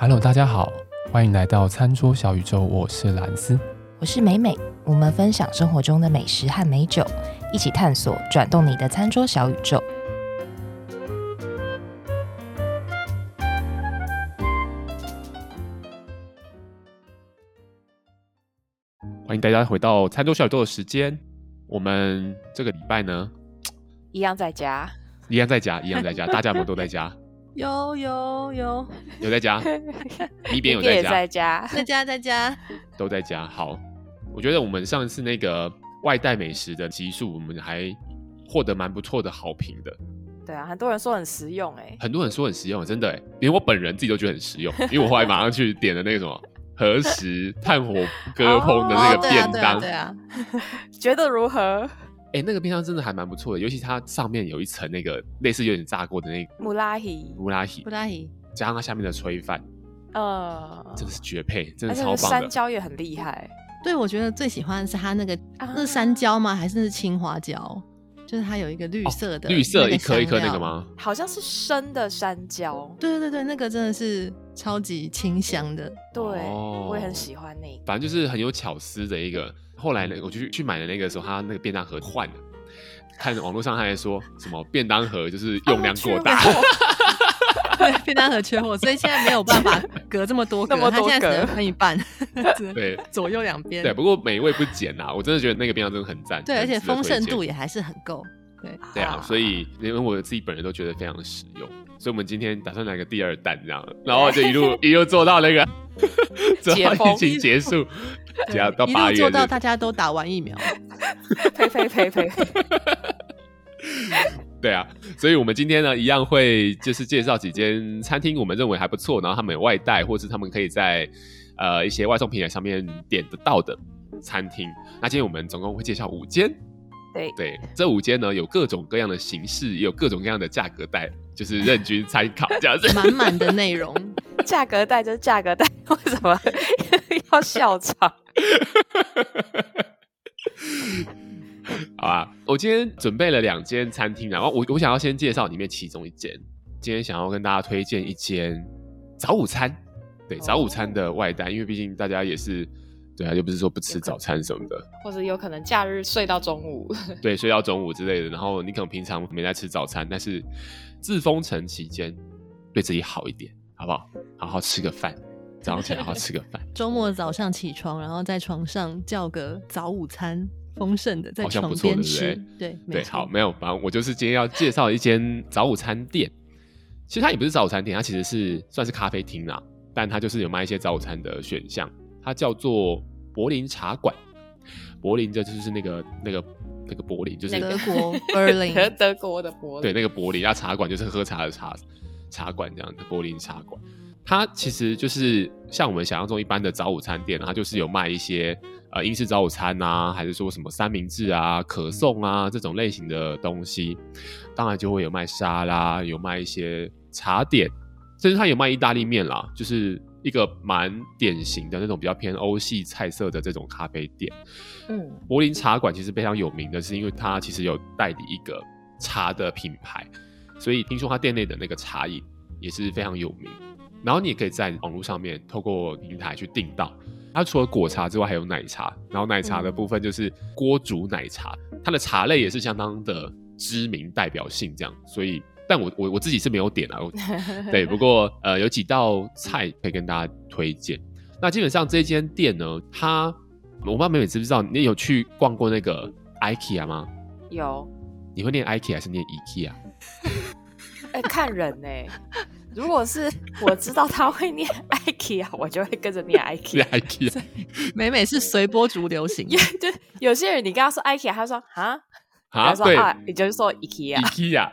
Hello，大家好，欢迎来到餐桌小宇宙。我是兰斯，我是美美。我们分享生活中的美食和美酒，一起探索转动你的餐桌小宇宙。欢迎大家回到餐桌小宇宙的时间。我们这个礼拜呢，一样在家，一样在家，一样在家，大家有没有都在家？有有有。有在家，一边有在家，在家，在家在家。都在家。好，我觉得我们上次那个外带美食的集数，我们还获得蛮不错的好评的。对啊，很多人说很实用哎，很多人说很实用，真的哎，连我本人自己都觉得很实用，因为我后来马上去点了那个什么何时炭火 割烹的那个便当，对啊，觉得如何？哎、欸，那个冰箱真的还蛮不错的，尤其它上面有一层那个类似有点炸过的那个木拉希，木拉希，木拉希，加上它下面的炊饭，呃，真的是绝配，真的超棒的。山椒也很厉害，对，我觉得最喜欢的是它那个，啊、那是山椒吗？还是是青花椒？就是它有一个绿色的，哦、绿色一颗一颗那个吗？好像是生的山椒。对对对对，那个真的是超级清香的。对，哦、我也很喜欢那个。反正就是很有巧思的一个。后来呢，我就去去买的那个时候，他那个便当盒换了。看网络上他还说什么便当盒就是用量过大，对，便当盒缺货，所以现在没有办法隔这么多格，他现在只能分一半，对，左右两边。对，不过美味不减啊，我真的觉得那个便当真的很赞。对，而且丰盛度也还是很够。对，对啊，所以连我自己本人都觉得非常的实用。所以我们今天打算来个第二弹这样，然后就一路一路做到那个，直到疫情结束。只要到八月，做到大家都打完疫苗。呸呸呸呸！对啊，所以我们今天呢，一样会就是介绍几间餐厅，我们认为还不错，然后他们有外带，或是他们可以在呃一些外送平台上面点得到的餐厅。那今天我们总共会介绍五间。对对，这五间呢有各种各样的形式，也有各种各样的价格带，就是任君参考这样子。满满的内容，价格带就是价格带，为什么 要笑场？好啊，我今天准备了两间餐厅，然后我我想要先介绍里面其中一间。今天想要跟大家推荐一间早午餐，对，早午餐的外带，因为毕竟大家也是，对啊，又不是说不吃早餐什么的，或者有可能假日睡到中午，对，睡到中午之类的。然后你可能平常没在吃早餐，但是自封城期间对自己好一点，好不好？好好吃个饭。早上起来好好吃个饭，周末早上起床，然后在床上叫个早午餐，丰盛的在床边吃，对不对？对，对，好，没有，反正我就是今天要介绍一间早午餐店。其实它也不是早午餐店，它其实是算是咖啡厅啦，但它就是有卖一些早午餐的选项。它叫做柏林茶馆，柏林这就是那个那个那个柏林，就是德国 Berlin，德国的柏林，对，那个柏林啊，茶馆就是喝茶的茶茶馆这样的柏林茶馆。它其实就是像我们想象中一般的早午餐店，它就是有卖一些呃英式早午餐啊，还是说什么三明治啊、可颂啊这种类型的东西。当然就会有卖沙拉，有卖一些茶点，甚至它有卖意大利面啦，就是一个蛮典型的那种比较偏欧系菜色的这种咖啡店。嗯，柏林茶馆其实非常有名的是，因为它其实有代理一个茶的品牌，所以听说它店内的那个茶饮也是非常有名。然后你也可以在网络上面透过平台去订到，它除了果茶之外还有奶茶，然后奶茶的部分就是锅煮奶茶，它的茶类也是相当的知名代表性这样，所以但我我我自己是没有点啊，对，不过呃有几道菜可以跟大家推荐。那基本上这间店呢，它我不知道美美知不知道，你有去逛过那个 IKEA 吗？有。你会念 IKEA 还是念 IKEA？哎、欸，看人呢、欸。如果是我知道他会念 IKEA，我就会跟着念 IKEA。IKEA，美美是随波逐流型，就有些人你跟他说 IKEA，他说啊啊，对，也就是说 IKEA。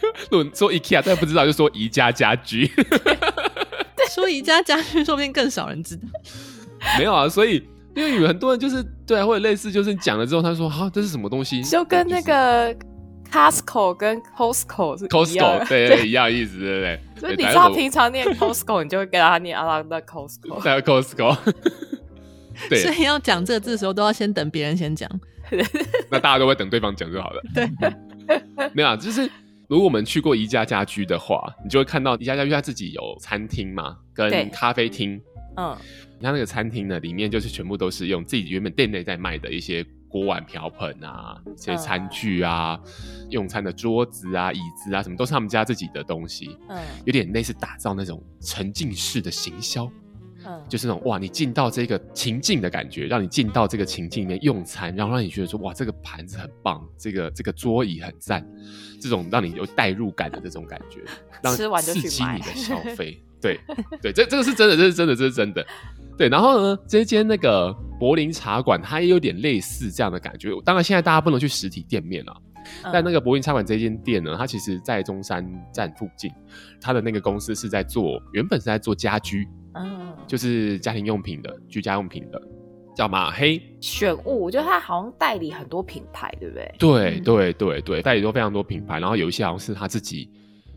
果说 IKEA，但不知道就说宜家家居。对 说宜家家居，说不定更少人知道。没有啊，所以因为有很多人就是对啊，或者类似，就是讲了之后，他说啊，这是什么东西？就跟那个。Costco 跟 Costco 是 Costco 对对，对一样意思，对不对？所以你知道平常念 Costco，你就会跟他念阿拉的 Costco。在 Costco，对，所以要讲这个字的时候，都要先等别人先讲。那大家都会等对方讲就好了。对，没有啊，就是如果我们去过宜家家居的话，你就会看到宜家家居它自己有餐厅嘛，跟咖啡厅。嗯，你看那个餐厅呢，里面就是全部都是用自己原本店内在卖的一些锅碗瓢盆啊，一些餐具啊，嗯、用餐的桌子啊、椅子啊，什么都是他们家自己的东西。嗯，有点类似打造那种沉浸式的行销。嗯，就是那种哇，你进到这个情境的感觉，让你进到这个情境里面用餐，然后让你觉得说哇，这个盘子很棒，这个这个桌椅很赞，这种让你有代入感的这种感觉，让吃完就去买，刺激你的消 费。对对，这这个是真的，这是真的，这是真的。对，然后呢，这间那个柏林茶馆，它也有点类似这样的感觉。当然，现在大家不能去实体店面了，嗯、但那个柏林茶馆这间店呢，它其实在中山站附近，它的那个公司是在做，原本是在做家居。嗯，就是家庭用品的，居家用品的，叫马黑选物。我觉得他好像代理很多品牌，对不对？对对对对，代理都非常多品牌，然后有一些好像是他自己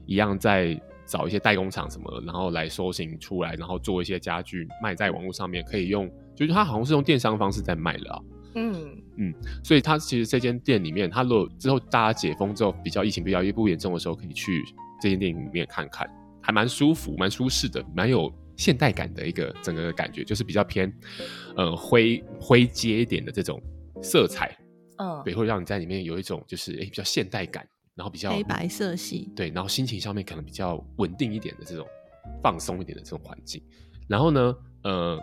一样在找一些代工厂什么，然后来搜型出来，然后做一些家具卖在网络上面，可以用，就是他好像是用电商方式在卖的啊。嗯嗯，所以他其实这间店里面，他如果之后大家解封之后，比较疫情比较不严重的时候，可以去这间店里面看看，还蛮舒服、蛮舒适的，蛮有。现代感的一个整个的感觉，就是比较偏，呃灰灰阶一点的这种色彩，嗯，对，会让你在里面有一种就是诶比较现代感，然后比较黑白色系，对，然后心情上面可能比较稳定一点的这种放松一点的这种环境。然后呢，呃，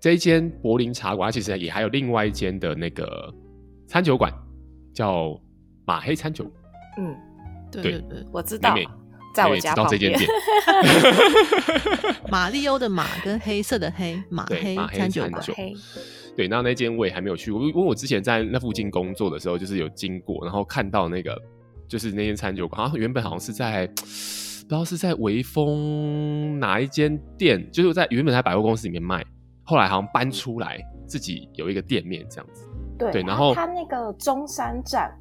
这一间柏林茶馆，它其实也还有另外一间的那个餐酒馆，叫马黑餐酒。嗯，对对对，我知道。在我家旁边，这 马里欧的马跟黑色的黑，马黑餐酒馆。对，那那间我也还没有去过，因为我之前在那附近工作的时候，就是有经过，然后看到那个，就是那间餐酒馆，原本好像是在不知道是在微风哪一间店，就是在原本在百货公司里面卖，后来好像搬出来自己有一个店面这样子。对，对然后它那个中山站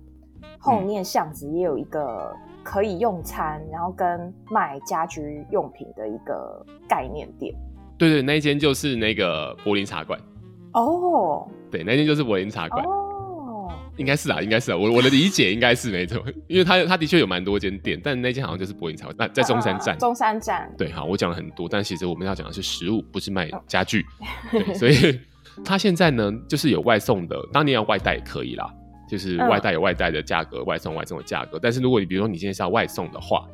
后面巷子也有一个。可以用餐，然后跟卖家居用品的一个概念店。对对，那一间就是那个柏林茶馆。哦，oh. 对，那间就是柏林茶馆。哦，oh. 应该是啊，应该是啊，我我的理解应该是没错，因为它它的确有蛮多间店，但那间好像就是柏林茶馆。那在中山站。Uh, 中山站。对，好，我讲了很多，但其实我们要讲的是食物，不是卖家具。Oh. 对，所以他现在呢，就是有外送的，当然要外带也可以啦。就是外带有外带的价格，嗯、外送外送的价格。但是如果你比如说你今天是要外送的话，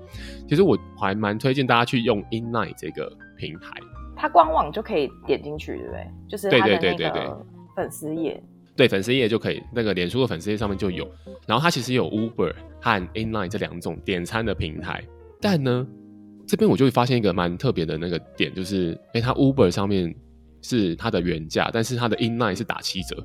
其实我还蛮推荐大家去用 Inline 这个平台。它官网就可以点进去，对不对？就是对对对对对粉丝页。对，粉丝页就可以，那个脸书的粉丝页上面就有。然后它其实有 Uber 和 Inline 这两种点餐的平台。但呢，这边我就会发现一个蛮特别的那个点，就是哎，它 Uber 上面是它的原价，但是它的 Inline 是打七折。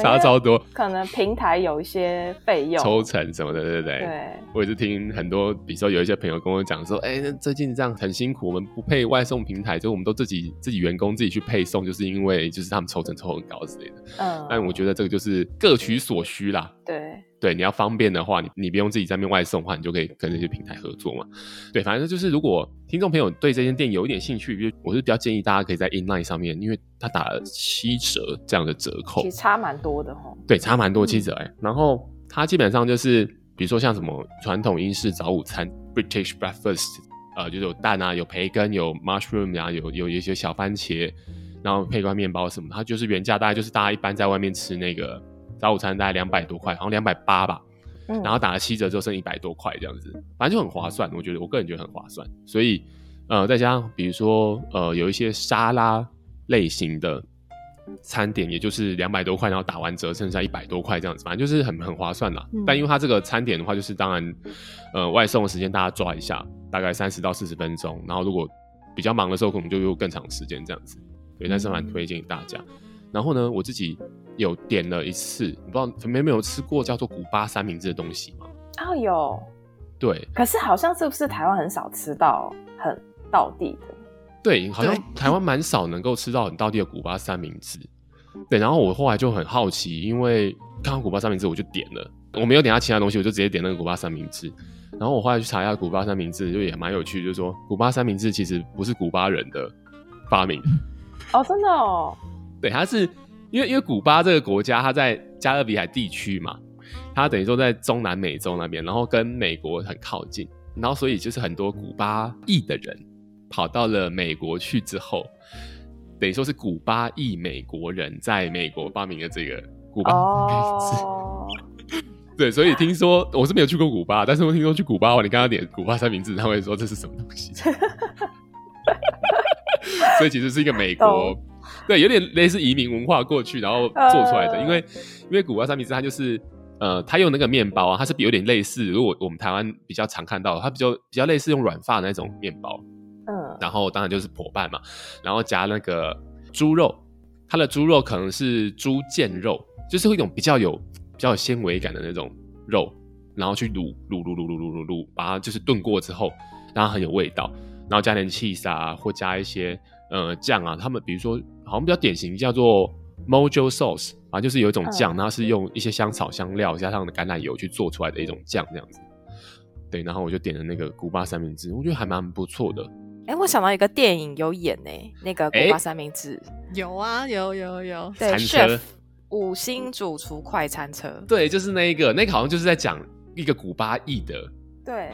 差超多，可能平台有一些费用、抽成什么的，对不对？对，我也是听很多，比如说有一些朋友跟我讲说，哎、欸，最近这样很辛苦，我们不配外送平台，就我们都自己自己员工自己去配送，就是因为就是他们抽成抽很高之类的。嗯，但我觉得这个就是各取所需啦。对。对，你要方便的话，你你不用自己在那边外送的话，你就可以跟这些平台合作嘛。对，反正就是如果听众朋友对这间店有一点兴趣，就我是比较建议大家可以在 Inline 上面，因为它打了七折这样的折扣，其实差蛮多的哈。对，差蛮多七折哎。嗯、然后它基本上就是，比如说像什么传统英式早午餐 British Breakfast，呃，就是有蛋啊，有培根，有 mushroom 啊，有有一些小番茄，然后配块面包什么，它就是原价大概就是大家一般在外面吃那个。早午餐大概两百多块，好像两百八吧，嗯、然后打了七折之后剩一百多块这样子，反正就很划算。我觉得我个人觉得很划算，所以呃再加上比如说呃有一些沙拉类型的餐点，也就是两百多块，然后打完折剩下一百多块这样子，反正就是很很划算啦。嗯、但因为它这个餐点的话，就是当然呃外送的时间大家抓一下，大概三十到四十分钟，然后如果比较忙的时候，可能就用更长时间这样子。对，但是蛮推荐大家。嗯、然后呢，我自己。有点了一次，你不知道有没有吃过叫做古巴三明治的东西吗？哦，有。对，可是好像是不是台湾很少吃到很道地的？对，好像台湾蛮少能够吃到很道地的古巴三明治。对，然后我后来就很好奇，因为看到古巴三明治我就点了，我没有点他其他东西，我就直接点那个古巴三明治。然后我后来去查一下古巴三明治，就也蛮有趣，就是说古巴三明治其实不是古巴人的发明。哦，真的哦。对，它是。因为因为古巴这个国家，它在加勒比海地区嘛，它等于说在中南美洲那边，然后跟美国很靠近，然后所以就是很多古巴裔的人跑到了美国去之后，等于说是古巴裔美国人在美国发明了这个古巴名字。Oh. 对，所以听说我是没有去过古巴，但是我听说去古巴，你刚刚点古巴三明治，他会说这是什么东西？所以其实是一个美国，oh. 对，有点类似移民文化过去，然后做出来的。Uh. 因为因为古巴三明治它就是呃，它用那个面包啊，它是有点类似，如果我们台湾比较常看到，它比较比较类似用软发的那种面包，嗯，uh. 然后当然就是破半嘛，然后加那个猪肉，它的猪肉可能是猪腱肉，就是一种比较有。比较有纤维感的那种肉，然后去卤卤卤卤卤卤卤卤，把它就是炖过之后，让它很有味道，然后加点 cheese 啊，或加一些呃酱啊。他们比如说好像比较典型叫做 Mojo Sauce 啊，就是有一种酱，它是用一些香草香料加上的橄榄油去做出来的一种酱这样子。对，然后我就点了那个古巴三明治，我觉得还蛮不错的。哎、欸，我想到一个电影有演呢、欸，那个古巴三明治、欸、有啊，有有有，对，chef 五星主厨快餐车，对，就是那一个，那个好像就是在讲一个古巴裔的，对，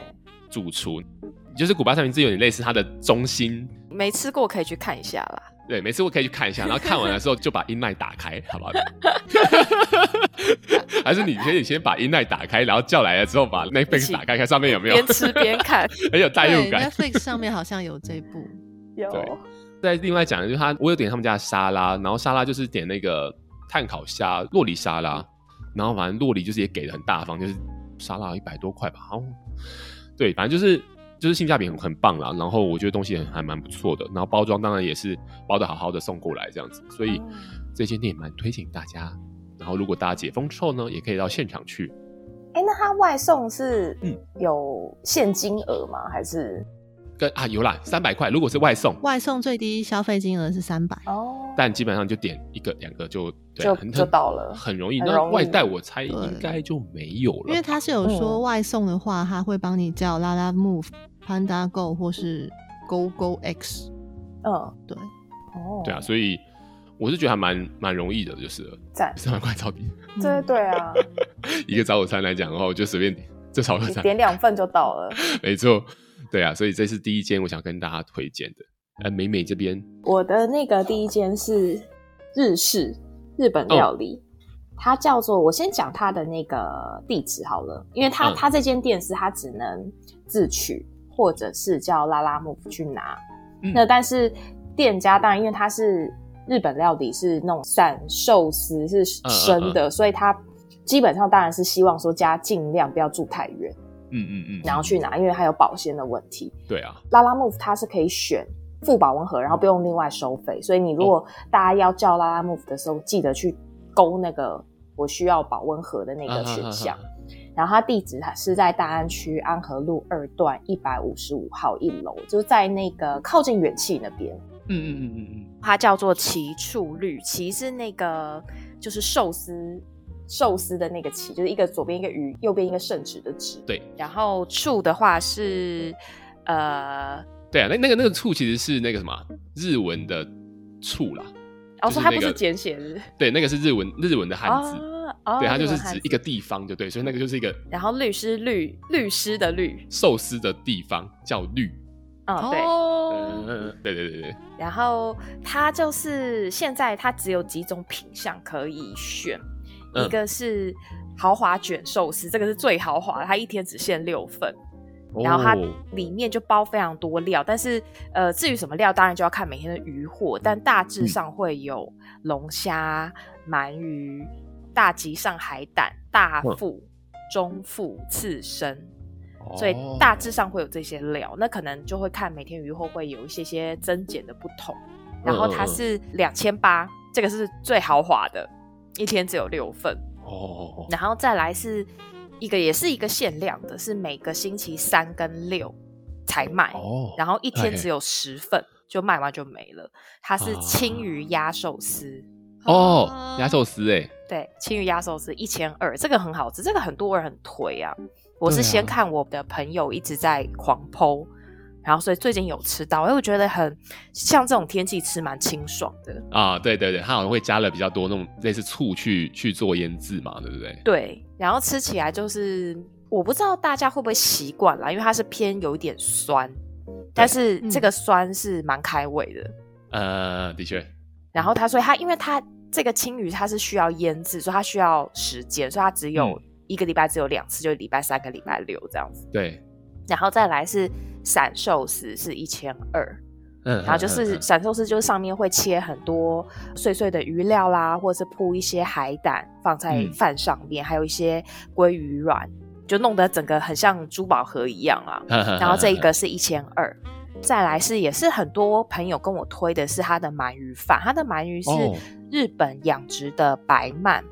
主厨，就是古巴三明治有点类似它的中心，没吃过可以去看一下啦。对，没吃过可以去看一下，然后看完了之后就把 Inline 打开，好不好？还是你可以先把 Inline 打开，然后叫来了之后把 Netflix 打开，看上面有没有边吃边看，很有代入感。Netflix 上面好像有这部，有。再另外讲的就是他，我有点他们家的沙拉，然后沙拉就是点那个。碳烤虾、洛梨沙拉，然后反正洛梨就是也给的很大方，就是沙拉一百多块吧。好，对，反正就是就是性价比很很棒啦。然后我觉得东西还还蛮不错的，然后包装当然也是包的好好的送过来这样子，所以、嗯、这间店也蛮推荐大家。然后如果大家解封之后呢，也可以到现场去。哎、欸，那他外送是有限金额吗？还是？跟啊，有啦，三百块。如果是外送，外送最低消费金额是三百哦，但基本上就点一个两个就对就很就到了，很容易。那外带我猜应该就没有了，因为他是有说外送的话，他会帮你叫 Lalamove、Panda Go 或是 Go Go X。嗯，对，哦，对啊，所以我是觉得还蛮蛮容易的，就是赞三百块超低。对对啊，一个早午餐来讲的话，我就随便点这早午餐，点两份就到了，没错。对啊，所以这是第一间我想跟大家推荐的。呃，美美这边，我的那个第一间是日式日本料理，哦、它叫做我先讲它的那个地址好了，因为它、嗯、它这间店是它只能自取，或者是叫 Lalamove 去拿。嗯、那但是店家当然因为它是日本料理，是那种散寿司是生的，嗯嗯嗯、所以它基本上当然是希望说家尽量不要住太远。嗯嗯嗯，然后去拿，因为它有保鲜的问题。对啊，Lalamove 它是可以选附保温盒，然后不用另外收费。所以你如果大家要叫 Lalamove 的时候，记得去勾那个我需要保温盒的那个选项。啊、然后它地址它是在大安区安和路二段一百五十五号一楼，就是在那个靠近远气那边。嗯嗯嗯嗯嗯，它叫做奇处绿，奇是那个就是寿司。寿司的那个奇，就是一个左边一个鱼，右边一个圣旨的旨。对，然后处的话是，呃，对啊，那那个那个处其实是那个什么日文的处啦。哦，说它不是简写日。对，那个是日文日文的汉字。哦，对，它就是指一个地方，就对，所以那个就是一个。然后律师律律师的律，寿司的地方叫律。哦，对，嗯，对对对对。然后它就是现在它只有几种品相可以选。一个是豪华卷寿司，这个是最豪华的，它一天只限六份，然后它里面就包非常多料，但是呃，至于什么料，当然就要看每天的鱼货，但大致上会有龙虾、鳗鱼、大吉上海胆、大腹、中腹、刺身，所以大致上会有这些料，那可能就会看每天鱼货会有一些些增减的不同，然后它是两千八，这个是最豪华的。一天只有六份。哦，然后再来是一个，也是一个限量的，是每个星期三跟六才卖哦，然后一天只有十份，就卖完就没了。它是青鱼鸭寿司哦，鸭寿司哎，对，青鱼鸭寿司一千二，这个很好吃，这个很多人很推啊。我是先看我的朋友一直在狂 po，然后所以最近有吃到，因为我觉得很像这种天气吃蛮清爽的啊。对对对，它好像会加了比较多那种类似醋去去做腌制嘛，对不对？对，然后吃起来就是我不知道大家会不会习惯啦，因为它是偏有一点酸，但是这个酸是蛮开胃的。呃，的确。然后他所以它因为他这个青鱼它是需要腌制，所以它需要时间，所以它只有一个礼拜只有两次，嗯、就礼拜三跟礼拜六这样子。对。然后再来是散寿司是一千二，嗯，然后就是闪寿司就是上面会切很多碎碎的鱼料啦，或者是铺一些海胆放在饭上面，嗯、还有一些鲑鱼卵，就弄得整个很像珠宝盒一样啊。然后这一个是一千二，再来是也是很多朋友跟我推的是他的鳗鱼饭，他的鳗鱼是日本养殖的白鳗，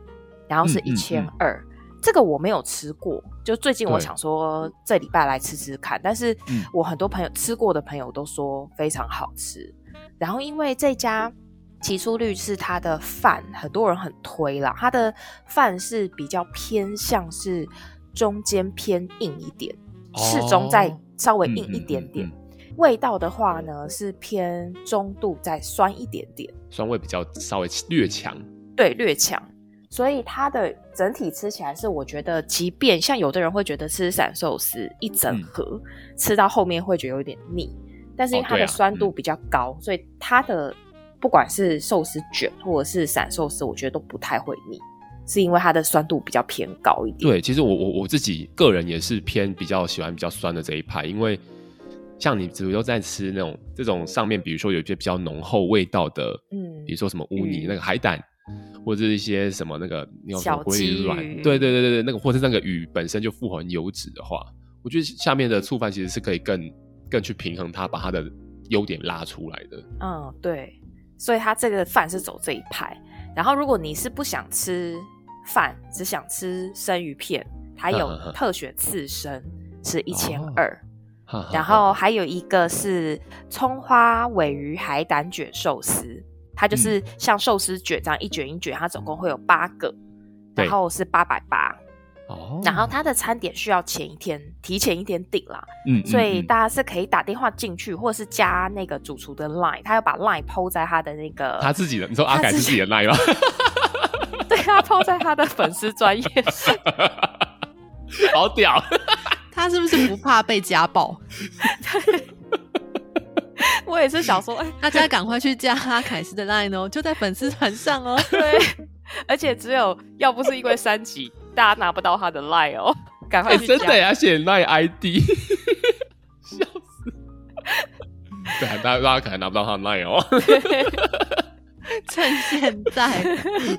然后是一千二。这个我没有吃过，就最近我想说这礼拜来吃吃看，但是我很多朋友吃过的朋友都说非常好吃。然后因为这家起初率是他的饭，很多人很推啦，他的饭是比较偏向是中间偏硬一点，适中再稍微硬一点点。味道的话呢是偏中度再酸一点点，酸味比较稍微略强，对，略强。所以它的整体吃起来是，我觉得，即便像有的人会觉得吃散寿司一整盒、嗯、吃到后面会觉得有点腻，但是因为它的酸度比较高，哦啊嗯、所以它的不管是寿司卷或者是散寿司，我觉得都不太会腻，是因为它的酸度比较偏高一点。对，其实我我我自己个人也是偏比较喜欢比较酸的这一派，因为像你比如说在吃那种这种上面，比如说有一些比较浓厚味道的，嗯，比如说什么乌泥、嗯、那个海胆。或者是一些什么那个小鲑鱼卵，对对对对对，那个或者那个鱼本身就富含油脂的话，我觉得下面的醋饭其实是可以更更去平衡它，把它的优点拉出来的。嗯，对，所以它这个饭是走这一派。然后如果你是不想吃饭，只想吃生鱼片，它有特选刺身是一千二，然后还有一个是葱花尾鱼海胆卷寿司。它就是像寿司卷这样一卷一卷，它总共会有八个，嗯、然后是八百八。哦，然后它的餐点需要前一天提前一天订啦，嗯，所以大家是可以打电话进去，或者是加那个主厨的 line，他要把 line PO 在他的那个他自己的，你说阿改自己的 line 吗？对，他 PO 在他的粉丝专业，好屌，他是不是不怕被家暴？我也是想说，哎、欸，大家赶快去加哈凯斯的 line 哦，就在粉丝团上哦。对，而且只有要不是因为三级，大家拿不到他的 line 哦，赶快去加。欸、真的要写 line ID，笑死。对，大家大家可能拿不到他的 line 哦。趁现在。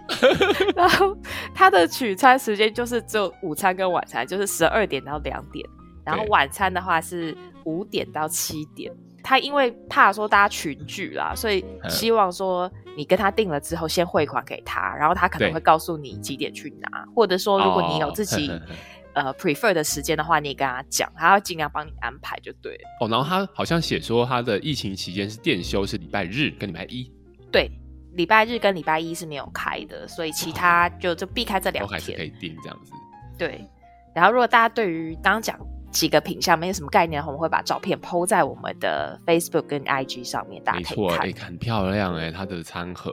然后他的取餐时间就是只有午餐跟晚餐，就是十二点到两点，然后晚餐的话是五点到七点。他因为怕说大家群聚啦，所以希望说你跟他定了之后先汇款给他，然后他可能会告诉你几点去拿，或者说如果你有自己、哦、呃 prefer 的时间的话，你也跟他讲，他会尽量帮你安排就对了。哦，然后他好像写说他的疫情期间是店休是礼拜日跟礼拜一，对，礼拜日跟礼拜一是没有开的，所以其他就就避开这两天，还是可以订这样子。对，然后如果大家对于刚刚讲。几个品相没有什么概念的话，我们会把照片 PO 在我们的 Facebook 跟 IG 上面，大家可以看。没错，欸，很漂亮哎，欸，它的餐盒。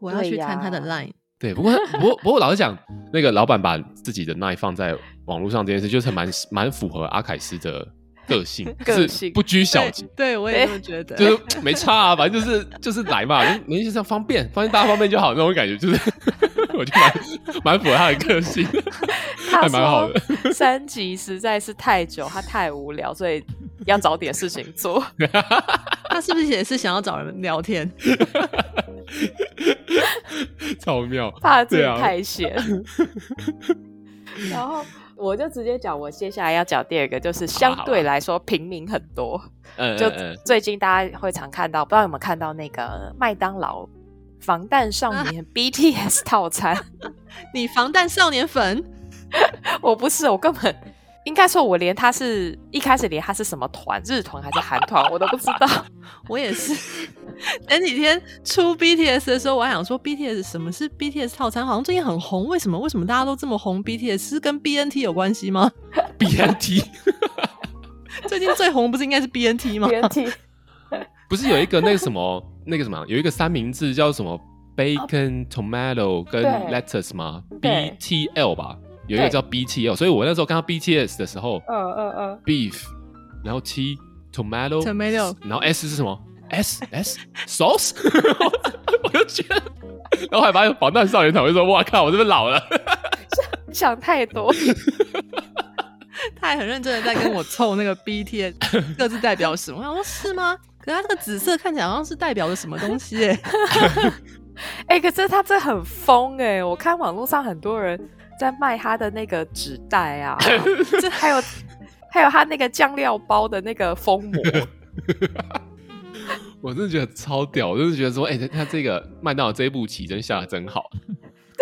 我要去看它的 Line。对，不过不过不过，老实讲，那个老板把自己的 Line 放在网络上这件事，就是蛮蛮符合阿凯斯的个性，个性不拘小节。对，我也这么觉得，就是 没差啊，反正就是就是来嘛，没事这样方便，方便大家方便就好，那种感觉就是。我就蛮蛮符合他的个性，还蛮好的。三级实在是太久，他太无聊，所以要找点事情做。他是不是也是想要找人聊天？超妙，怕自己太闲。然后我就直接讲，我接下来要讲第二个，就是相对来说平民很多。嗯，就最近大家会常看到，不知道有没有看到那个麦当劳。防弹少年 BTS 套餐，啊、你防弹少年粉？我不是，我根本应该说，我连他是一开始连他是什么团，日团还是韩团，我都不知道。我也是，前几天出 BTS 的时候，我还想说 BTS 什么是 BTS 套餐，好像最近很红，为什么？为什么大家都这么红？BTS 是跟 BNT 有关系吗？BNT。最近最红不是应该是 BNT 吗？BNT 不是有一个那个什么那个什么有一个三明治叫什么 bacon tomato 跟 lettuce 吗？BTL 吧，有一个叫 BTL，所以我那时候看到 BTS 的时候，嗯嗯嗯，beef，然后 T tomato tomato，然后 S 是什么？S S sauce，我就觉得，然后还发现防弹少年团就说，哇靠，我是不是老了？想太多。他还很认真的在跟我凑那个 BTS 各自代表什么？我想说是吗？可是他这个紫色看起来好像是代表了什么东西哎、欸！哎、欸，可是他这很疯哎！我看网络上很多人在卖他的那个纸袋啊，这还有还有他那个酱料包的那个封膜，我真的觉得超屌！我真的觉得说，哎、欸，他这个麦当劳这一步棋真下的真好。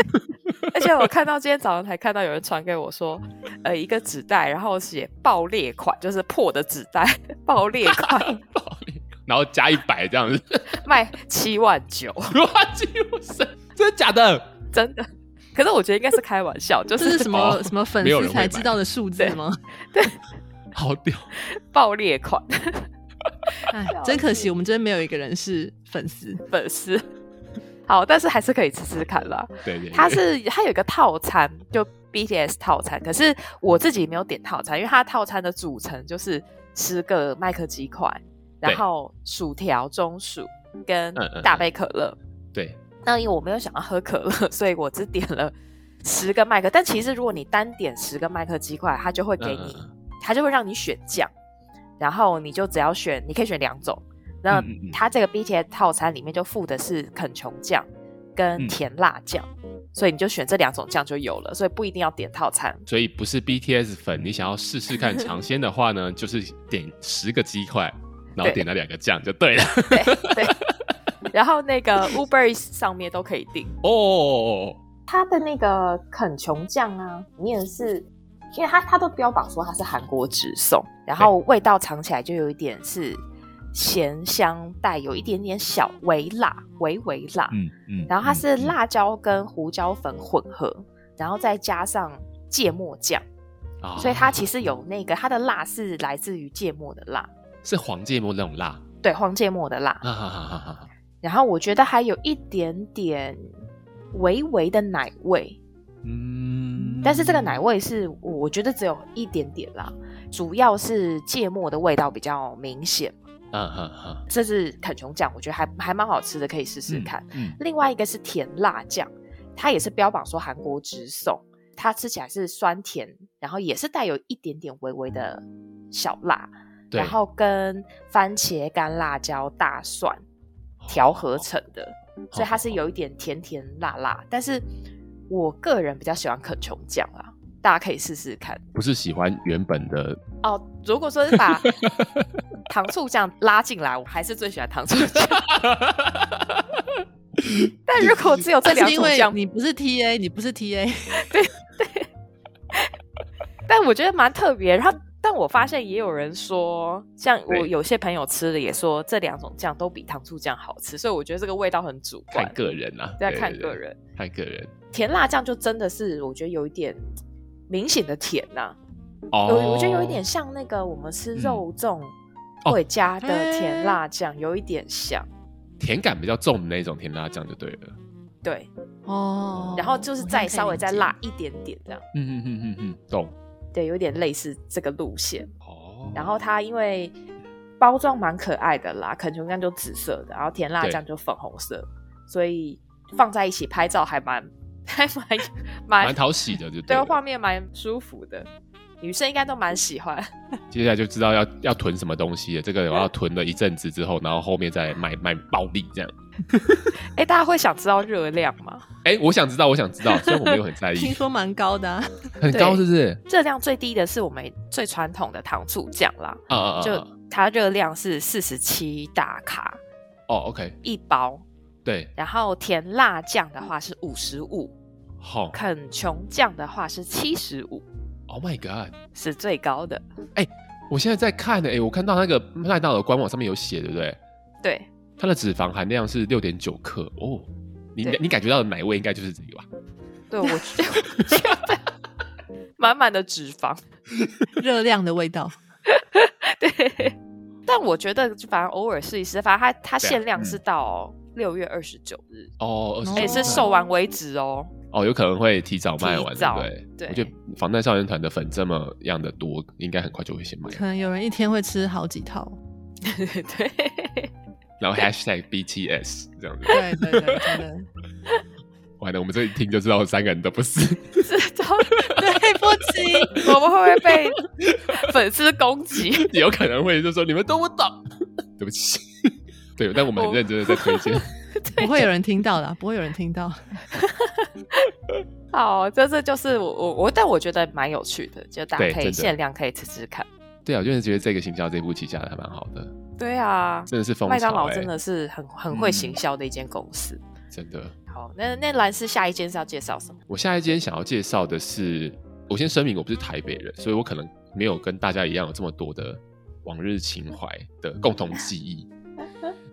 而且我看到今天早上才看到有人传给我说，呃，一个纸袋，然后写爆裂款，就是破的纸袋，爆裂款，爆裂，然后加一百这样子，卖七万九，哇，几乎是真的假的？真的。可是我觉得应该是开玩笑，就是，是什么、哦、什么粉丝才知道的数字吗？对，对 好屌，爆裂款。哎，真可惜，我们这边没有一个人是粉丝，粉丝。好，但是还是可以吃吃看啦。对，对对，它是它有一个套餐，就 BTS 套餐。可是我自己没有点套餐，因为它套餐的组成就是吃个麦克鸡块，然后薯条、中薯跟大杯可乐。对。那因为我没有想要喝可乐，所以我只点了十个麦克。但其实如果你单点十个麦克鸡块，它就会给你，它就会让你选酱，然后你就只要选，你可以选两种。那它这个 BTS 套餐里面就附的是肯琼酱跟甜辣酱，嗯，所以你就选这两种酱就有了，所以不一定要点套餐。所以不是 BTS 粉，你想要试试看 尝鲜的话呢，就是点十个鸡块，然后点了两个酱就对了。对对。然后那个 Uber 上面都可以订。哦。它的那个肯琼酱啊，你也是，因为它它都标榜说它是韩国直送，然后味道尝起来就有一点是。咸香带有一点点小微辣，微微辣，嗯嗯，然后它是辣椒跟胡椒粉混合，嗯、然后再加上芥末酱，哦，所以它其实有那个它的辣是来自于芥末的辣，是黄芥末那种辣，对，黄芥末的辣，哈哈哈哈，然后我觉得还有一点点微微的奶味，嗯，但是这个奶味是我觉得只有一点点啦，主要是芥末的味道比较明显。嗯哼哼，这是肯琼酱，我觉得还还蛮好吃的，可以试试看。嗯，嗯，另外一个是甜辣酱，它也是标榜说韩国直送，它吃起来是酸甜，然后也是带有一点点微微的小辣，然后跟番茄、干辣椒、大蒜调合成的，哦，所以它是有一点甜甜辣辣。但是我个人比较喜欢肯琼酱啊。大家可以试试看，不是喜欢原本的哦。如果说是把 糖醋酱拉进来，我还是最喜欢糖醋酱。但如果只有这两种酱，你不是 TA，你不是 TA，对对。但我觉得蛮特别。然后，但我发现也有人说，像我有些朋友吃的也说这两种酱都比糖醋酱好吃。所以我觉得这个味道很主观，看个人啊，对，看个人，看个人。甜辣酱就真的是我觉得有一点。明显的甜呐、啊，哦、oh，我觉得有一点像那个我们吃肉粽会加的甜辣酱，有一点像，甜感比较重的那种甜辣酱就对了。对，哦、oh，然后就是再稍微再辣一点点这样。嗯嗯嗯嗯嗯，懂。对，有点类似这个路线。哦、oh。然后它因为包装蛮可爱的啦，肯琼酱就紫色的，然后甜辣酱就粉红色，所以放在一起拍照还蛮。还蛮蛮讨喜的，就对，画面蛮舒服的，女生应该都蛮喜欢。接下来就知道要要囤什么东西了，这个我要囤了一阵子之后，然后后面再卖卖暴利这样。哎、欸，大家会想知道热量吗？哎、欸，我想知道，我想知道，所以我没有很在意。听说蛮高的、啊，很高是不是？热量最低的是我们最传统的糖醋酱啦，啊啊啊！就它热量是四十七大卡。哦，OK，一包。对，然后甜辣酱的话是五十五。好，肯琼酱的话是七十五，Oh my god，是最高的。哎、欸，我现在在看呢，哎，我看到那个麦当劳官网上面有写，对不对？对，它的脂肪含量是六点九克哦。你你感觉到的奶味应该就是这个吧？对，我觉得满满的脂肪，热量的味道。对，但我觉得反正偶尔试一试，反正它它限量是到六月二十九日哦，也是售完为止哦。哦，有可能会提早卖完，早对不对？对，我觉得防弹少年团的粉这么样的多，应该很快就会先卖。可能有人一天会吃好几套，对。然后 hashtag BTS 这样子，对对对，真的。完了，我们这一听就知道三个人都不是。是都对不起，我们会不会被粉丝攻击？有可能会就说你们都不懂，对不起。对，但我们很认真的在推荐。不会有人听到的，不会有人听到。好，这这就是我我我，但我觉得蛮有趣的，就大家可以限量可以吃吃看。对啊，我就是觉得这个行销这部棋下的还蛮好的。对啊，真的是麦当劳真的是很很会行销的一间公司。嗯、真的。好，那那蓝斯下一间是要介绍什么？我下一间想要介绍的是，我先声明我不是台北人，所以我可能没有跟大家一样有这么多的往日情怀的共同记忆。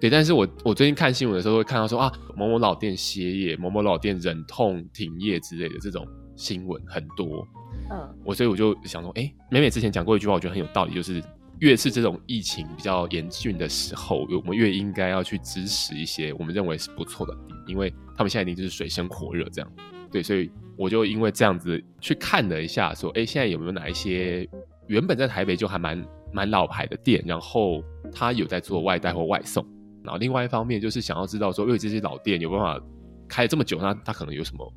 对，但是我我最近看新闻的时候会看到说啊，某某老店歇业，某某老店忍痛停业之类的这种新闻很多。嗯，我所以我就想说，哎、欸，美美之前讲过一句话，我觉得很有道理，就是越是这种疫情比较严峻的时候，我们越应该要去支持一些我们认为是不错的店，因为他们现在一定就是水深火热这样。对，所以我就因为这样子去看了一下，说，哎、欸，现在有没有哪一些原本在台北就还蛮蛮老牌的店，然后他有在做外带或外送。然后另外一方面就是想要知道说，因为这些老店有办法开了这么久，那它可能有什么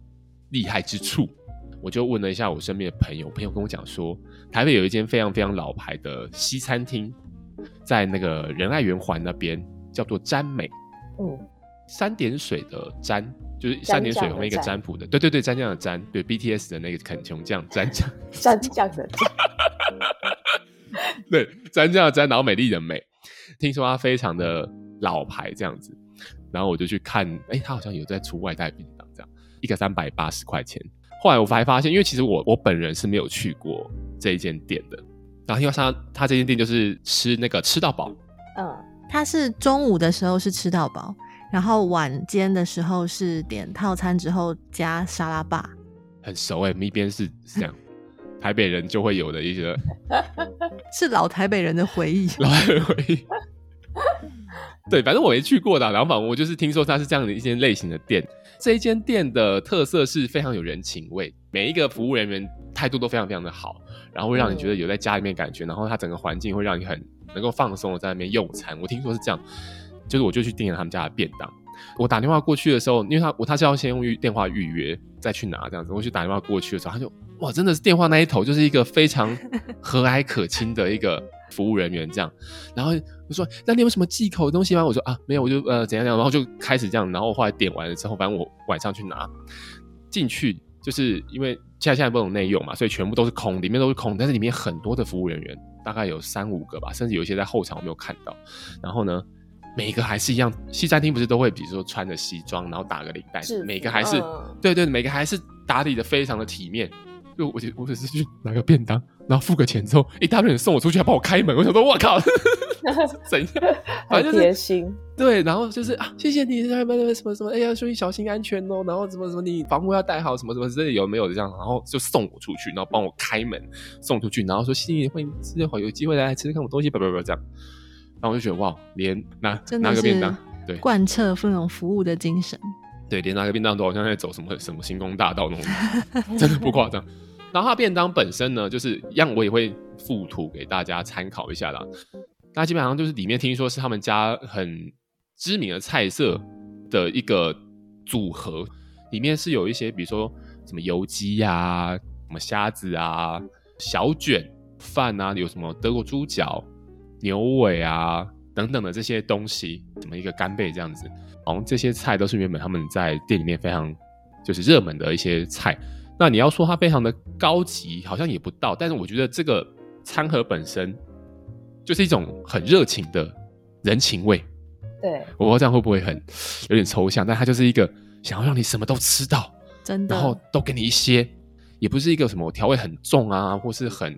厉害之处？我就问了一下我身边的朋友，朋友跟我讲说，台北有一间非常非常老牌的西餐厅，在那个仁爱圆环那边，叫做詹美。嗯，三点水的詹，就是三点水旁边一个占卜的，对对对，蘸酱的蘸，对 BTS 的那个肯琼酱蘸酱，蘸酱的 酱，对，蘸酱的蘸，然后美丽的美，听说它非常的。老牌这样子，然后我就去看，哎、欸，他好像有在出外带便当，这样一个三百八十块钱。后来我才发现，因为其实我我本人是没有去过这一间店的。然后因为他他这间店就是吃那个吃到饱，嗯，他是中午的时候是吃到饱，然后晚间的时候是点套餐之后加沙拉吧。很熟哎、欸，那边是是这样，台北人就会有的一些 是老台北人的回忆，老台北回忆。对，反正我没去过的，然后反正我就是听说它是这样的一间类型的店。这一间店的特色是非常有人情味，每一个服务人员态度都非常非常的好，然后会让你觉得有在家里面感觉，然后它整个环境会让你很能够放松的在那边用餐。我听说是这样，就是我就去订了他们家的便当。我打电话过去的时候，因为他我他是要先用预电话预约再去拿这样子，我去打电话过去的时候，他就哇，真的是电话那一头就是一个非常和蔼可亲的一个服务人员这样，然后。我说：“那你有什么忌口的东西吗？”我说：“啊，没有，我就呃怎样怎样。”然后就开始这样，然后后来点完了之后，反正我晚上去拿进去，就是因为现在现在不能内用嘛，所以全部都是空，里面都是空，但是里面很多的服务人员，大概有三五个吧，甚至有一些在后场我没有看到。然后呢，每个还是一样，西餐厅不是都会比如说穿着西装，然后打个领带，每个还是、对对，每个还是打理的非常的体面。就我我只是去拿个便当，然后付个钱之后，一大堆人送我出去，还帮我开门，我想说，我靠！怎样？反正就是贴心。对，然后就是啊，谢谢你，什么什么什么，哎呀，注意小心安全哦。然后什么什么，你防护要戴好，什么什么之类有没有这样？然后就送我出去，然后帮我开门送出去，然后说谢谢你，欢迎之后有机会来吃吃看我东西，不不不这样。然后我就觉得哇，连拿拿个便当，对，贯彻这种服务的精神。对，连拿个便当都好像在走什么什么星光大道那种，真的不夸张。然后它便当本身呢，就是一样，我也会附图给大家参考一下啦。那基本上就是里面听说是他们家很知名的菜色的一个组合，里面是有一些比如说什么油鸡呀、什么虾子啊、小卷饭啊，有什么德国猪脚、牛尾啊等等的这些东西，什么一个干贝这样子，好像这些菜都是原本他们在店里面非常就是热门的一些菜。那你要说它非常的高级，好像也不到，但是我觉得这个餐盒本身。就是一种很热情的人情味，对，我不知道这样会不会很有点抽象，但它就是一个想要让你什么都吃到，真的，然后都给你一些，也不是一个什么调味很重啊，或是很，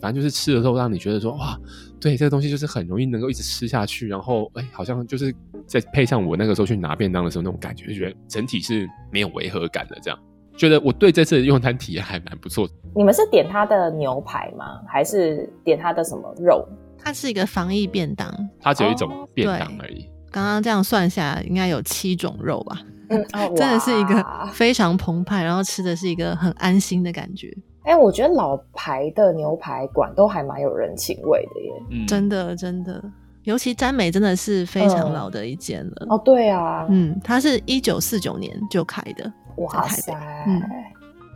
反正就是吃的时候让你觉得说哇，对，这个东西就是很容易能够一直吃下去，然后哎，好像就是再配上我那个时候去拿便当的时候那种感觉，就觉得整体是没有违和感的，这样，觉得我对这次的用餐体验还蛮不错。你们是点他的牛排吗？还是点他的什么肉？它是一个防疫便当，它只有一种便当而已。刚刚这样算下来，应该有七种肉吧？嗯，真的是一个非常澎湃，然后吃的是一个很安心的感觉。哎、欸，我觉得老牌的牛排馆都还蛮有人情味的耶。嗯，真的真的，尤其詹美真的是非常老的一间了、嗯。哦，对啊，嗯，它是一九四九年就开的。哇塞，嗯，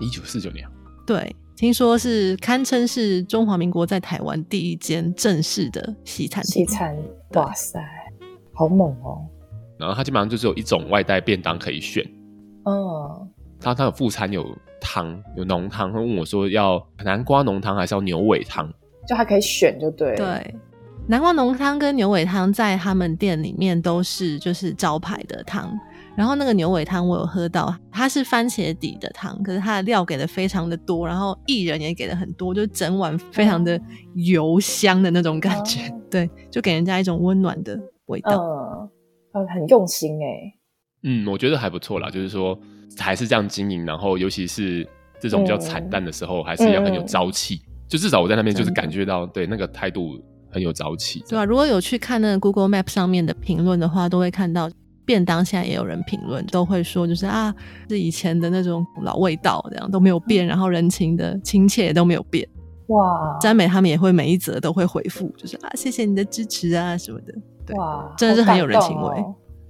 一九四九年，对，听说是堪称是中华民国在台湾第一间正式的西餐。西餐，哇塞，好猛哦！然后它基本上就只有一种外带便当可以选。嗯，它它有副餐，有汤，有浓汤。他问我说要南瓜浓汤还是要牛尾汤？就还可以选，就对。对，南瓜浓汤跟牛尾汤在他们店里面都是就是招牌的汤。然后那个牛尾汤我有喝到，它是番茄底的汤，可是它的料给的非常的多，然后薏仁也给的很多，就整碗非常的油香的那种感觉，嗯、对，就给人家一种温暖的味道。嗯，很用心哎。嗯，我觉得还不错啦，就是说还是这样经营，然后尤其是这种比较惨淡的时候，嗯、还是要很有朝气。嗯、就至少我在那边就是感觉到，对那个态度很有朝气。对啊，如果有去看那个 Google Map 上面的评论的话，都会看到。便当现在也有人评论，都会说就是啊，是以前的那种老味道，这样都没有变，然后人情的亲切也都没有变。哇，詹美他们也会每一则都会回复，就是啊，谢谢你的支持啊什么的。对，哇，真的是很有人情味。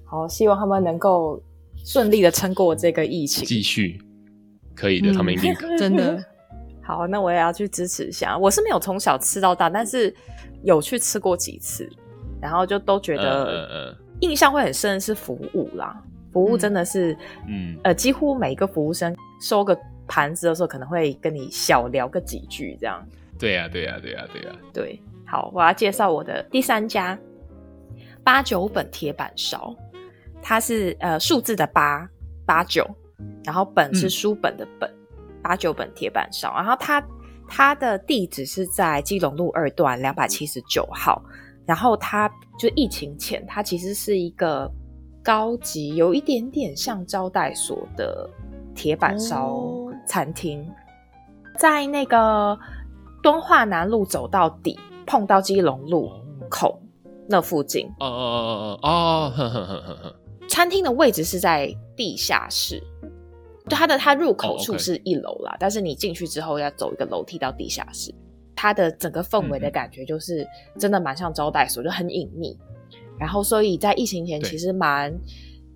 好，好，希望他们能够顺利的撑过这个疫情，继续可以的，嗯、他们一定可以 真的。好，那我也要去支持一下。我是没有从小吃到大，但是有去吃过几次，然后就都觉得。印象会很深的是服务啦，服务真的是，嗯，呃，几乎每一个服务生收个盘子的时候，可能会跟你小聊个几句，这样。对呀、啊，对呀、啊，对呀、啊，对呀、啊。对，好，我要介绍我的第三家八九本铁板烧，它是呃数字的八八九，然后本是书本的本，八九、嗯、本铁板烧，然后它它的地址是在基隆路二段两百七十九号。然后它就疫情前，它其实是一个高级，有一点点像招待所的铁板烧餐厅，哦、在那个敦化南路走到底，碰到基隆路口那附近。哦哦哦哦哦！呵呵呵呵。餐厅的位置是在地下室，就它的它入口处是一楼啦，但是你进去之后要走一个楼梯到地下室。它的整个氛围的感觉就是真的蛮像招待所，嗯、就很隐秘。然后，所以在疫情前其实蛮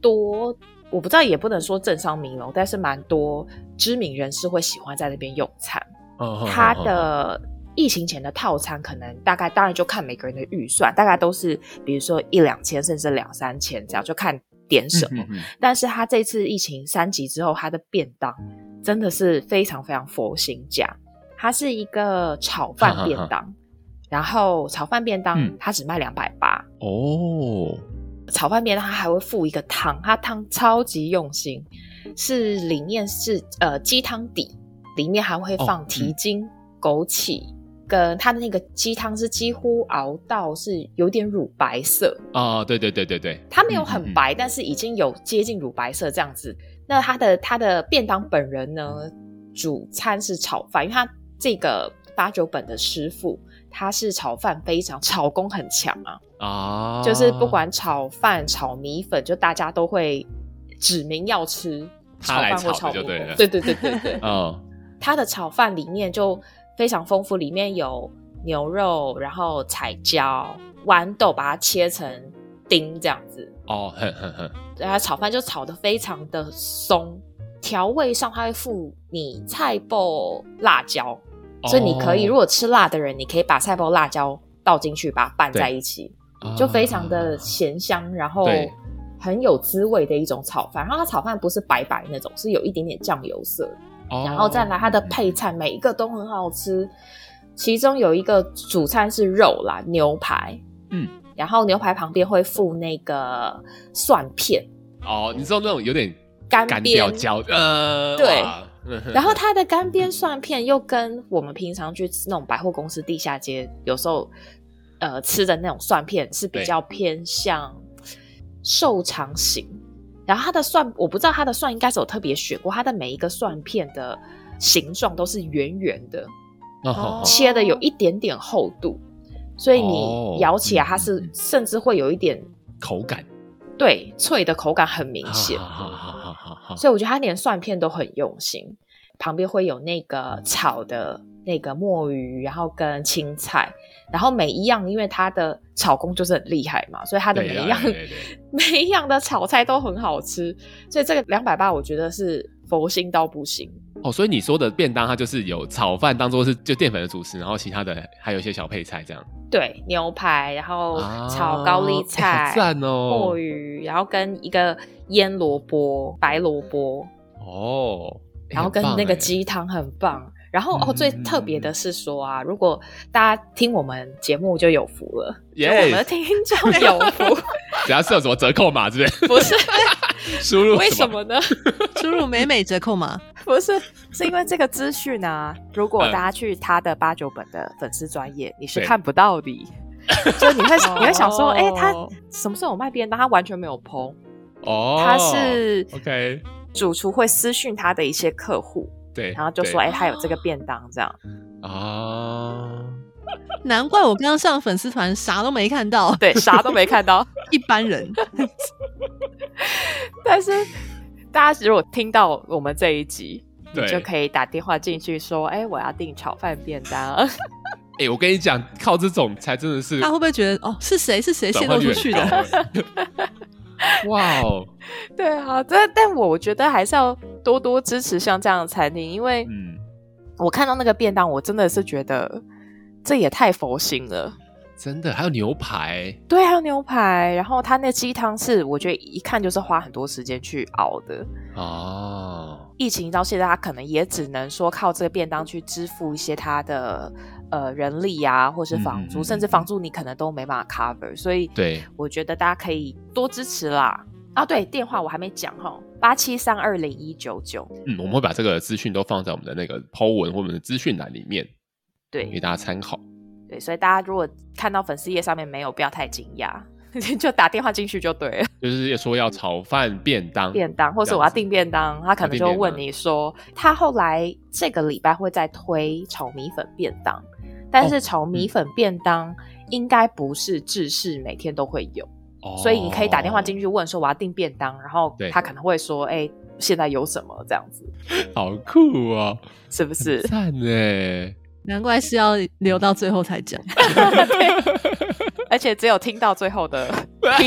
多，我不知道也不能说政商名流，但是蛮多知名人士会喜欢在那边用餐。哦、它的疫情前的套餐可能大概，当然就看每个人的预算，大概都是比如说一两千，甚至两三千这样，就看点什么。嗯、哼哼但是他这次疫情三级之后，他的便当真的是非常非常佛心价。它是一个炒饭便当，哈哈哈，然后炒饭便当它只卖两百八哦。炒饭便当它还会附一个汤，它汤超级用心，是里面是呃鸡汤底，里面还会放蹄筋、哦嗯、枸杞，跟它的那个鸡汤是几乎熬到是有点乳白色哦，对对对对对，它没有很白，嗯嗯，但是已经有接近乳白色这样子。那它的它的便当本人呢，主餐是炒饭，因为它。这个八九本的师傅，他是炒饭非常炒功很强啊啊！就是不管炒饭、炒米粉，就大家都会指名要吃炒饭或炒米粉。对对对对对。嗯，他的炒饭里面就非常丰富，里面有牛肉，然后彩椒、豌豆，把它切成丁这样子。哦，哼哼哼。然后炒饭就炒得非常的松，调味上它会附你菜脯、辣椒。所以你可以，如果吃辣的人，你可以把菜包辣椒倒进去，把它拌在一起，就非常的咸香，然后很有滋味的一种炒饭。然后它炒饭不是白白那种，是有一点点酱油色。哦、然后再来它的配菜，每一个都很好吃。其中有一个主餐是肉啦，牛排。嗯，然后牛排旁边会附那个蒜片。哦，你知道那种有点干煸焦呃，对。然后它的干煸蒜片又跟我们平常去吃那种百货公司地下街有时候呃吃的那种蒜片是比较偏向瘦长型，然后它的蒜我不知道它的蒜应该是有特别选过，它的每一个蒜片的形状都是圆圆的，哦、切的有一点点厚度，所以你咬起来它是甚至会有一点口感，对，脆的口感很明显。所以我觉得他连蒜片都很用心，旁边会有那个炒的那个墨鱼，然后跟青菜，然后每一样因为它的炒工就是很厉害嘛，所以它的每一样 每一样的炒菜都很好吃。所以这个两百八我觉得是佛心到不行。哦，所以你说的便当，它就是有炒饭当做是就淀粉的主食，然后其他的还有一些小配菜这样。对，牛排，然后炒高丽菜，赞、啊欸、哦，墨鱼，然后跟一个腌萝卜、白萝卜。哦，然后跟那个鸡汤很棒。然后哦，最特别的是说啊，如果大家听我们节目就有福了，就我们的听众有福，只要是有什么折扣码之类？不是，输入为什么呢？输入美美折扣码？不是，是因为这个资讯啊，如果大家去他的八九本的粉丝专页，你是看不到的，就你会你会想说，哎，他什么时候有卖便当？他完全没有 po 哦，他是 OK，主厨会私讯他的一些客户。对，然后就说：“哎，他有这个便当，这样。啊，难怪我刚刚上粉丝团啥都没看到，对，啥都没看到，一般人。但是大家如果听到我们这一集，对你就可以打电话进去说：‘哎，我要订炒饭便当。’哎，我跟你讲，靠这种才真的是，他会不会觉得哦，是谁是谁泄露出去的？”哇哦，对啊，但但我觉得还是要多多支持像这样的餐厅，因为嗯，我看到那个便当，我真的是觉得这也太佛心了，真的，还有牛排，对，还有牛排，然后他那鸡汤是我觉得一看就是花很多时间去熬的哦。疫情到现在，他可能也只能说靠这个便当去支付一些他的。呃，人力啊，或是房租，嗯、甚至房租你可能都没办法 cover，所以对，我觉得大家可以多支持啦。啊，对，电话我还没讲哈，八七三二零一九九。嗯，我们会把这个资讯都放在我们的那个 po 文或我们的资讯栏里面，对，给大家参考。对，所以大家如果看到粉丝页上面没有，不要太惊讶，就打电话进去就对了。就是说要炒饭便当，便当，或是我要订便当，他可能就问你说，他后来这个礼拜会再推炒米粉便当。但是炒米粉便当应该不是制式每天都会有，哦、所以你可以打电话进去问说我要订便当，然后他可能会说，哎、欸，现在有什么这样子？好酷啊，是不是？赞耶！难怪是要留到最后才讲，而且只有听到最后的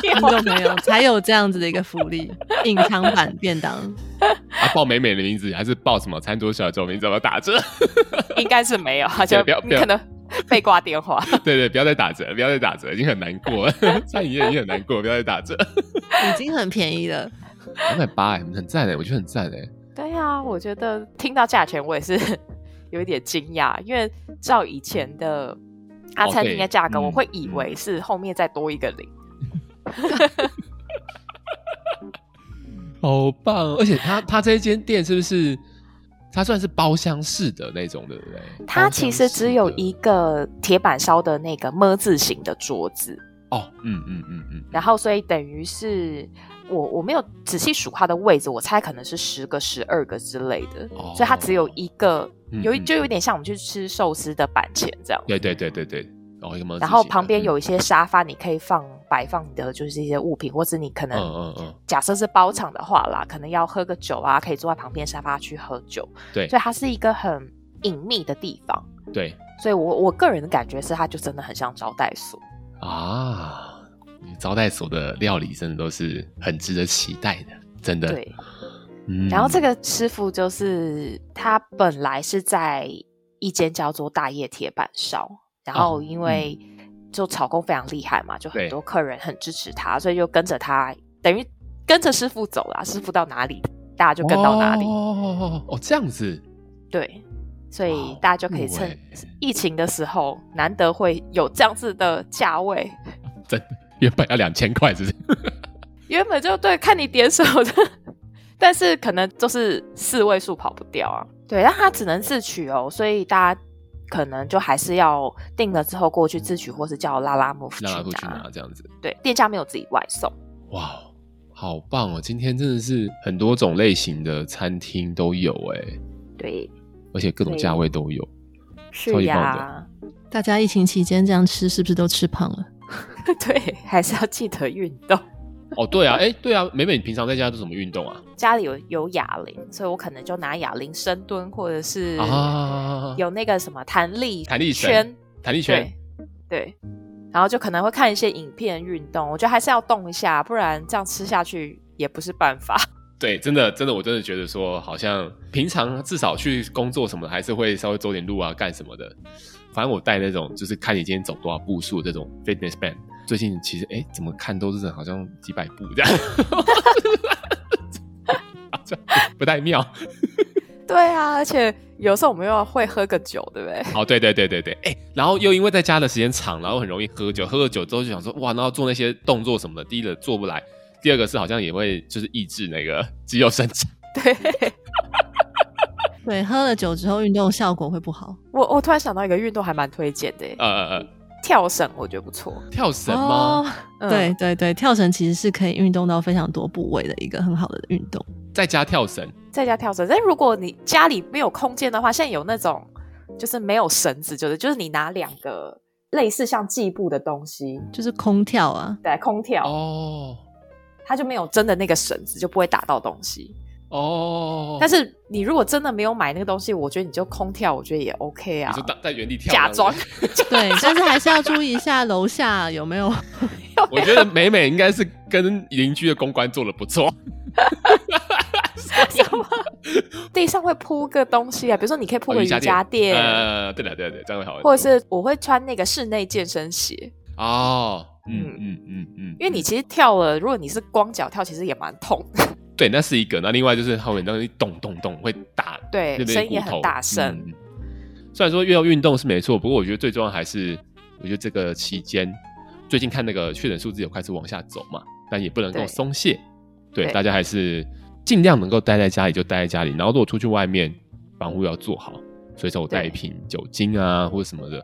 听众朋友才有这样子的一个福利，隐藏版便当。啊，报美美的名字还是报什么餐桌小酒名字？怎么打折？应该是没有，就不要，你可能被挂电话。对对，不要再打折，不要再打折，已经很难过了。餐饮业已经很难过，不要再打折，已经很便宜了。两百八哎，很赞哎，我觉得很赞哎。对呀、啊，我觉得听到价钱我也是。有一点惊讶，因为照以前的阿餐厅的价格，我会以为是后面再多一个零。好棒！而且他他这间店是不是他算是包厢式的那种，对不对？它其实只有一个铁板烧的那个么字形的桌子。哦，嗯嗯嗯嗯。然后，所以等于是。我我没有仔细数它的位置，我猜可能是十个、十二个之类的，哦、所以它只有一个，有就有点像我们去吃寿司的板前这样。对对对对对，哦、然后旁边有一些沙发，你可以放摆放的，就是一些物品，或者你可能，嗯嗯嗯，假设是包场的话啦，可能要喝个酒啊，可以坐在旁边沙发去喝酒。对，所以它是一个很隐秘的地方。对，所以我我个人的感觉是，它就真的很像招待所啊。招待所的料理真的都是很值得期待的，真的。对，嗯。然后这个师傅就是他本来是在一间叫做大叶铁板烧，然后因为就炒工非常厉害嘛，就很多客人很支持他，所以就跟着他，等于跟着师傅走啦。师傅到哪里，大家就跟到哪里。哦哦，这样子。对，所以大家就可以趁疫情的时候，难得会有这样子的价位。真的。原本要两千块，是不是？原本就对，看你点什么的，但是可能就是四位数跑不掉啊。对，但他只能自取哦，所以大家可能就还是要定了之后过去自取，或是叫拉拉木去拿，拉拉木去拿这样子。对，店家没有自己外送。哇，好棒哦！今天真的是很多种类型的餐厅都有哎。对，而且各种价位都有，是呀。大家疫情期间这样吃，是不是都吃胖了？对，还是要记得运动。哦，对啊，哎，对啊，美美，你平常在家都怎么运动啊？家里有有哑铃，所以我可能就拿哑铃深蹲，或者是有那个什么弹力弹力圈，弹力圈，对，然后就可能会看一些影片运动。我觉得还是要动一下，不然这样吃下去也不是办法。对，真的，真的，我真的觉得说，好像平常至少去工作什么的，还是会稍微走点路啊，干什么的。反正我带那种，就是看你今天走多少步数这种 fitness band。最近其实哎，怎么看都是好像几百步这样，不太妙。对啊，而且有时候我们又要会喝个酒，对不对？哦，对对对对对，哎，然后又因为在家的时间长，然后很容易喝酒，喝了酒之后就想说哇，然后做那些动作什么的，第一个做不来，第二个是好像也会就是抑制那个肌肉生长。对，对，喝了酒之后运动效果会不好。我我突然想到一个运动还蛮推荐的，呃呃呃。跳绳我觉得不错，跳绳吗？哦嗯、对对对，跳绳其实是可以运动到非常多部位的一个很好的运动。在家跳绳，在家跳绳。但如果你家里没有空间的话，现在有那种就是没有绳子，就是就是你拿两个类似像计步的东西，就是空跳啊，对，空跳哦，它就没有真的那个绳子，就不会打到东西。哦，但是你如果真的没有买那个东西，我觉得你就空跳，我觉得也 OK 啊。你就在原地跳，假装。对，但是还是要注意一下楼下有没有。我觉得美美应该是跟邻居的公关做的不错。什么？地上会铺个东西啊，比如说你可以铺个瑜伽垫。呃，对的对的对，这样会好。或者是我会穿那个室内健身鞋。哦，嗯嗯嗯嗯，因为你其实跳了，如果你是光脚跳，其实也蛮痛。对，那是一个。那另外就是后面那里咚咚咚会打，对，声音也很大声。嗯。虽然说要运动是没错，不过我觉得最重要还是，我觉得这个期间，最近看那个确诊数字有开始往下走嘛，但也不能够松懈。对，对，大家还是尽量能够待在家里就待在家里，然后如果出去外面，防护要做好，随手带一瓶酒精啊或者什么的。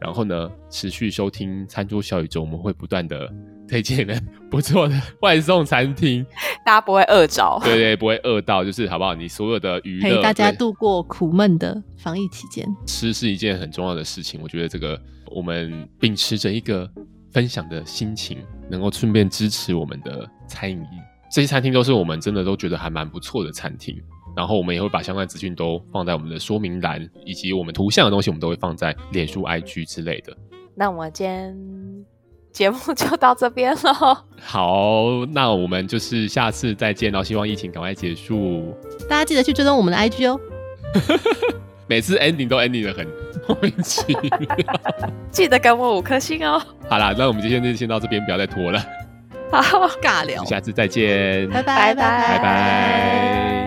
然后呢，持续收听餐桌小宇宙，我们会不断的推荐的不错的外送餐厅，大家不会饿着，对对，不会饿到，就是好不好？你所有的娱乐陪大家度过苦闷的防疫期间，吃是一件很重要的事情。我觉得这个我们秉持着一个分享的心情，能够顺便支持我们的餐饮业，这些餐厅都是我们真的都觉得还蛮不错的餐厅。然后我们也会把相关资讯都放在我们的说明栏，以及我们图像的东西，我们都会放在脸书、IG 之类的。那我们今天节目就到这边了。好，那我们就是下次再见，然后希望疫情赶快结束。大家记得去追踪我们的 IG 哦。每次 ending 都 ending 的很莫名其妙。记得给我五颗星哦。好啦，那我们今天就先到这边，不要再拖了。好，尬聊，下次再见，拜拜拜拜拜拜。